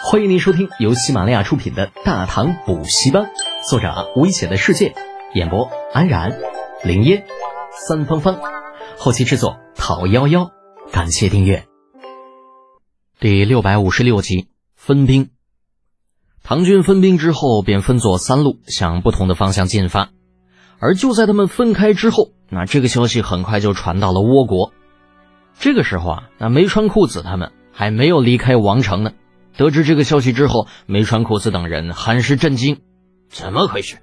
欢迎您收听由喜马拉雅出品的《大唐补习班》，作者危险的世界，演播安然、林烟、三芳芳，后期制作陶幺幺。感谢订阅。第六百五十六集分兵。唐军分兵之后，便分作三路向不同的方向进发。而就在他们分开之后，那这个消息很快就传到了倭国。这个时候啊，那没穿裤子他们还没有离开王城呢。得知这个消息之后，梅川库斯等人很是震惊。怎么回事？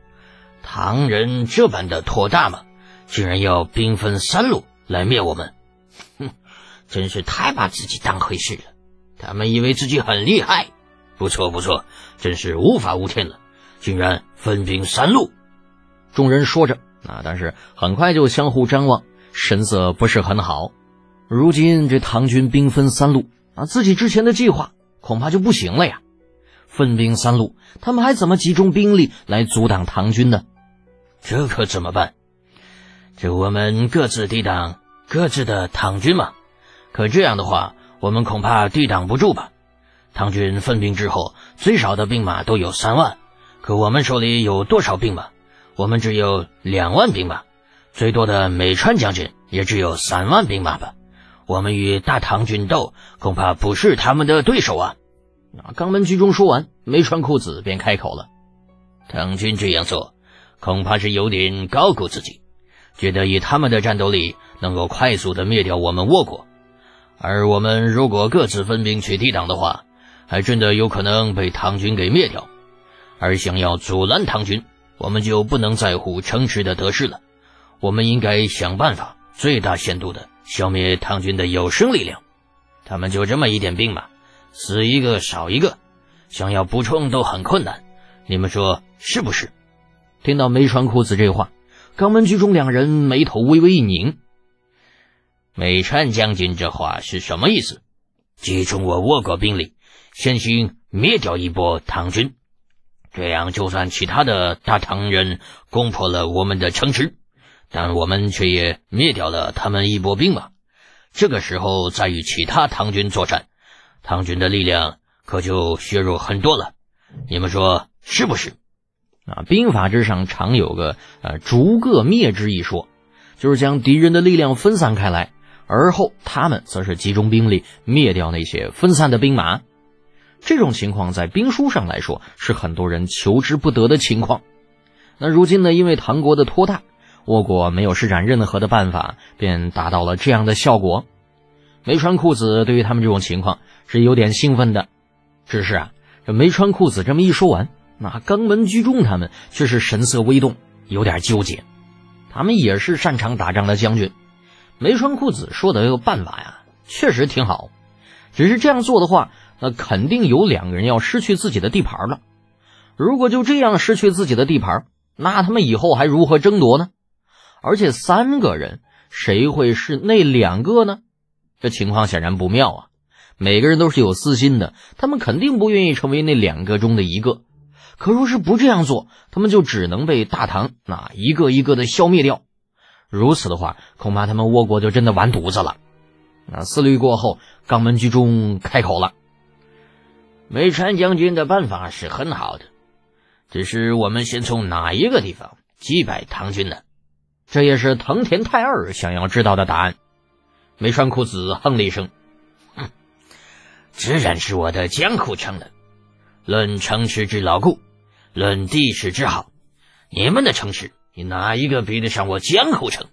唐人这般的托大吗？竟然要兵分三路来灭我们？哼，真是太把自己当回事了。他们以为自己很厉害。不错不错，真是无法无天了，竟然分兵三路。众人说着啊，但是很快就相互张望，神色不是很好。如今这唐军兵分三路啊，自己之前的计划恐怕就不行了呀！分兵三路，他们还怎么集中兵力来阻挡唐军呢？这可怎么办？这我们各自抵挡各自的唐军嘛。可这样的话，我们恐怕抵挡不住吧？唐军分兵之后，最少的兵马都有三万，可我们手里有多少兵马？我们只有两万兵马，最多的美川将军也只有三万兵马吧。我们与大唐军斗，恐怕不是他们的对手啊！啊，肛门居中说完，没穿裤子便开口了：“唐军这样做，恐怕是有点高估自己，觉得以他们的战斗力能够快速的灭掉我们倭国。而我们如果各自分兵去抵挡的话，还真的有可能被唐军给灭掉。而想要阻拦唐军，我们就不能在乎城池的得失了，我们应该想办法最大限度的。”消灭唐军的有生力量，他们就这么一点兵马，死一个少一个，想要补充都很困难。你们说是不是？听到梅川裤子这话，肛门居中两人眉头微微一拧。梅川将军这话是什么意思？集中我倭国兵力，先行灭掉一波唐军，这样就算其他的大唐人攻破了我们的城池。但我们却也灭掉了他们一波兵马，这个时候再与其他唐军作战，唐军的力量可就削弱很多了。你们说是不是？啊，兵法之上常有个呃逐个灭之一说，就是将敌人的力量分散开来，而后他们则是集中兵力灭掉那些分散的兵马。这种情况在兵书上来说是很多人求之不得的情况。那如今呢，因为唐国的托大。倭国没有施展任何的办法，便达到了这样的效果。没穿裤子对于他们这种情况是有点兴奋的，只是啊，这没穿裤子这么一说完，那肛门居中他们却是神色微动，有点纠结。他们也是擅长打仗的将军，没穿裤子说的这个办法呀，确实挺好。只是这样做的话，那肯定有两个人要失去自己的地盘了。如果就这样失去自己的地盘，那他们以后还如何争夺呢？而且三个人，谁会是那两个呢？这情况显然不妙啊！每个人都是有私心的，他们肯定不愿意成为那两个中的一个。可若是不这样做，他们就只能被大唐那一个一个的消灭掉。如此的话，恐怕他们倭国就真的完犊子了。那思虑过后，肛门居中开口了：“梅川将军的办法是很好的，只是我们先从哪一个地方击败唐军呢？”这也是藤田太二想要知道的答案。没穿裤子哼了一声：“哼，自然是我的江户城了。论城池之牢固，论地势之好，你们的城池，你哪一个比得上我江户城？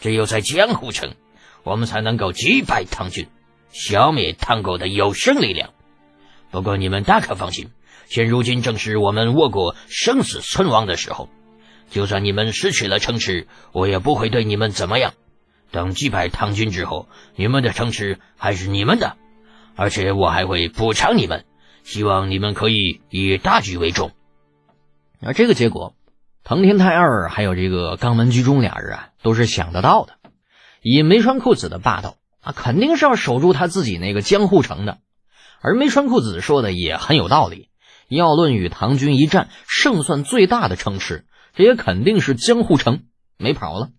只有在江户城，我们才能够击败唐军，消灭唐国的有生力量。不过你们大可放心，现如今正是我们倭国生死存亡的时候。”就算你们失去了城池，我也不会对你们怎么样。等击败唐军之后，你们的城池还是你们的，而且我还会补偿你们。希望你们可以以大局为重。而这个结果，藤田太二还有这个肛门居中俩人啊，都是想得到的。以梅川裤子的霸道啊，肯定是要守住他自己那个江户城的。而梅川裤子说的也很有道理，要论与唐军一战胜算最大的城池。这也肯定是江户城没跑了。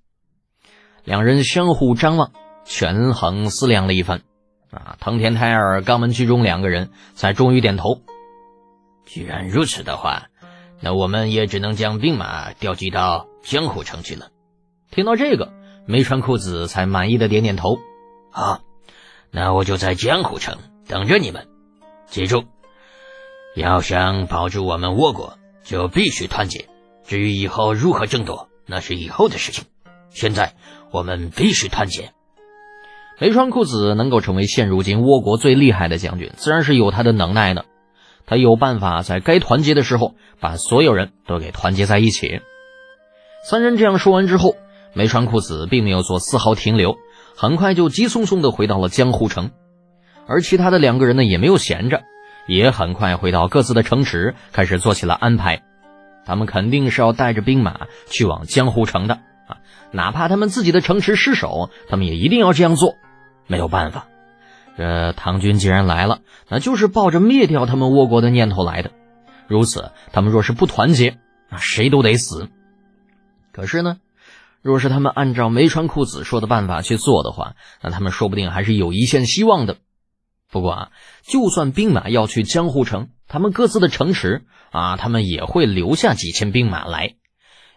两人相互张望，权衡思量了一番，啊，藤田太二、肛门居中两个人才终于点头，既然如此的话，那我们也只能将兵马调集到江户城去了。听到这个，梅川裤子才满意的点点头。好，那我就在江户城等着你们。记住，要想保住我们倭国，就必须团结。至于以后如何争夺，那是以后的事情。现在我们必须团结。梅川裤子能够成为现如今倭国最厉害的将军，自然是有他的能耐的。他有办法在该团结的时候，把所有人都给团结在一起。三人这样说完之后，梅川裤子并没有做丝毫停留，很快就急匆匆的回到了江户城。而其他的两个人呢，也没有闲着，也很快回到各自的城池，开始做起了安排。他们肯定是要带着兵马去往江湖城的啊，哪怕他们自己的城池失守，他们也一定要这样做。没有办法，这唐军既然来了，那就是抱着灭掉他们倭国的念头来的。如此，他们若是不团结，那谁都得死。可是呢，若是他们按照没穿裤子说的办法去做的话，那他们说不定还是有一线希望的。不过啊，就算兵马要去江户城，他们各自的城池啊，他们也会留下几千兵马来。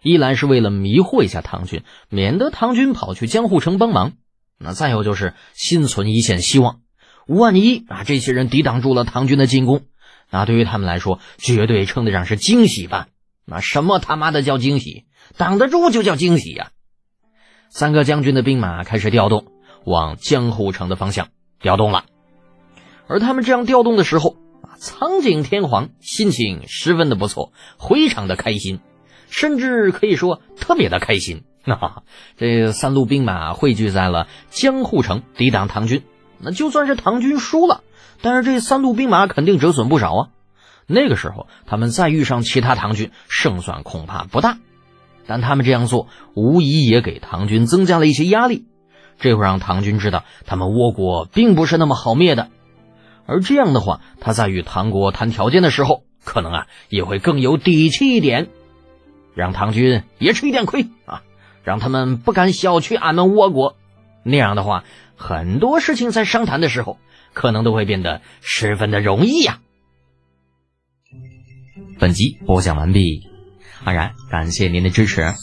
一来是为了迷惑一下唐军，免得唐军跑去江户城帮忙；那再有就是心存一线希望，万一啊这些人抵挡住了唐军的进攻，那对于他们来说绝对称得上是惊喜吧？那什么他妈的叫惊喜？挡得住就叫惊喜呀！三个将军的兵马开始调动，往江户城的方向调动了。而他们这样调动的时候啊，苍井天皇心情十分的不错，非常的开心，甚至可以说特别的开心。哈，这三路兵马汇聚在了江户城，抵挡唐军。那就算是唐军输了，但是这三路兵马肯定折损不少啊。那个时候，他们再遇上其他唐军，胜算恐怕不大。但他们这样做，无疑也给唐军增加了一些压力，这会让唐军知道，他们倭国并不是那么好灭的。而这样的话，他在与唐国谈条件的时候，可能啊也会更有底气一点，让唐军也吃一点亏啊，让他们不敢小觑俺们倭国。那样的话，很多事情在商谈的时候，可能都会变得十分的容易呀。本集播讲完毕，安然感谢您的支持。